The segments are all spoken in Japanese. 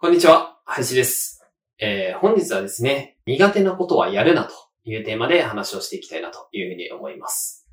こんにちは、林です。えー、本日はですね、苦手なことはやるなというテーマで話をしていきたいなというふうに思います。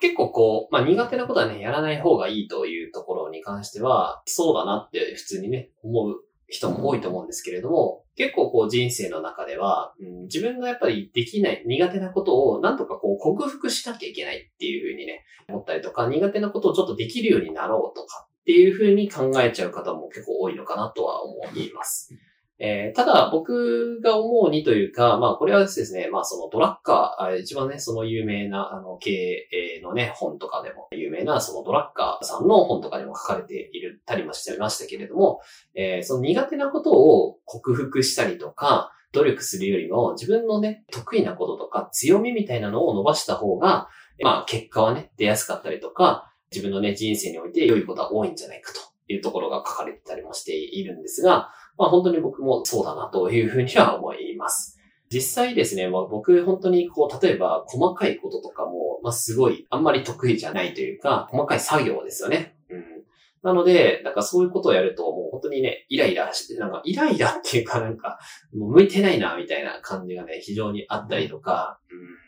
結構こう、まあ苦手なことはね、やらない方がいいというところに関しては、そうだなって普通にね、思う人も多いと思うんですけれども、結構こう人生の中では、うん、自分がやっぱりできない、苦手なことをなんとかこう克服しなきゃいけないっていうふうにね、思ったりとか、苦手なことをちょっとできるようになろうとかっていうふうに考えちゃう方も結構多いのかなとは思います。えー、ただ、僕が思うにというか、まあ、これはですね、まあ、そのドラッカー、一番ね、その有名な、あの、経営のね、本とかでも、有名な、そのドラッカーさんの本とかにも書かれているたりもしてましたけれども、えー、その苦手なことを克服したりとか、努力するよりも、自分のね、得意なこととか、強みみたいなのを伸ばした方が、まあ、結果はね、出やすかったりとか、自分のね、人生において良いことは多いんじゃないかというところが書かれてたりもしているんですが、まあ本当に僕もそうだなというふうには思います。実際ですね、まあ僕本当にこう、例えば細かいこととかも、まあすごいあんまり得意じゃないというか、細かい作業ですよね。うん。なので、なんかそういうことをやるともう本当にね、イライラして、なんかイライラっていうかなんか、もう向いてないなみたいな感じがね、非常にあったりとか、うん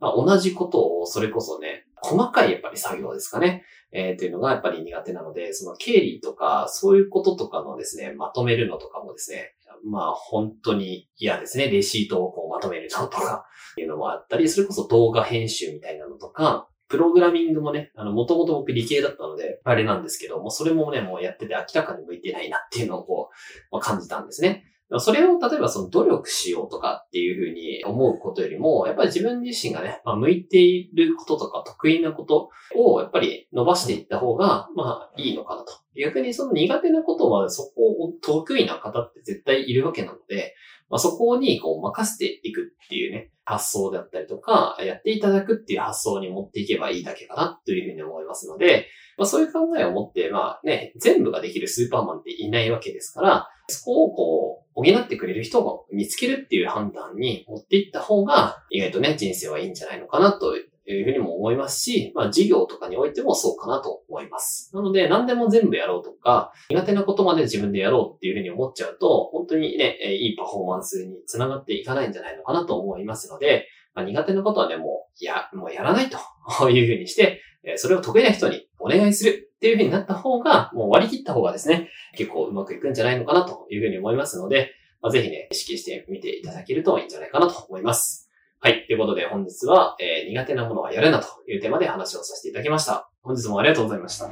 まあ、同じことをそれこそね、細かいやっぱり作業ですかね。えー、というのがやっぱり苦手なので、その経理とか、そういうこととかのですね、まとめるのとかもですね、まあ本当に嫌ですね。レシートをこうまとめるのとか、いうのもあったり、それこそ動画編集みたいなのとか、プログラミングもね、あの、もともと僕理系だったので、あれなんですけども、それもね、もうやってて明らかに向いてないなっていうのをこう、まあ、感じたんですね。それを例えばその努力しようとかっていうふうに思うことよりも、やっぱり自分自身がね、まあ、向いていることとか得意なことをやっぱり伸ばしていった方が、まあいいのかなと。逆にその苦手なことはそこを得意な方って絶対いるわけなので、まあ、そこにこう任せていくっていうね、発想だったりとか、やっていただくっていう発想に持っていけばいいだけかなというふうに思いますので、まあ、そういう考えを持って、まあね、全部ができるスーパーマンっていないわけですから、そこをこう、補ってくれる人を見つけるっていう判断に持っていった方が、意外とね、人生はいいんじゃないのかなというふうにも思いますし、まあ事業とかにおいてもそうかなと思います。なので何でも全部やろうとか、苦手なことまで自分でやろうっていうふうに思っちゃうと、本当にね、いいパフォーマンスにつながっていかないんじゃないのかなと思いますので、まあ、苦手なことはね、もう、や、もうやらないと いうふうにして、それを得意な人にお願いするっていうふうになった方が、もう割り切った方がですね、結構うまくいくんじゃないのかなというふうに思いますので、まあ、ぜひね、意識してみていただけるといいんじゃないかなと思います。はい。ということで本日は、えー、苦手なものはやるなというテーマで話をさせていただきました。本日もありがとうございました。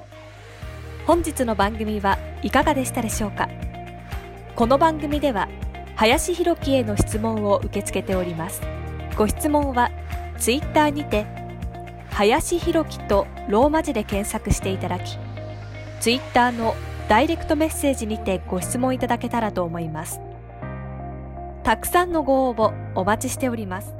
本日の番組はいかがでしたでしょうか？この番組では、林博樹への質問を受け付けております。ご質問は、ツイッターにて、林弘樹とローマ字で検索していただき、ツイッターのダイレクトメッセージにてご質問いただけたらと思います。たくさんのご応募お待ちしております。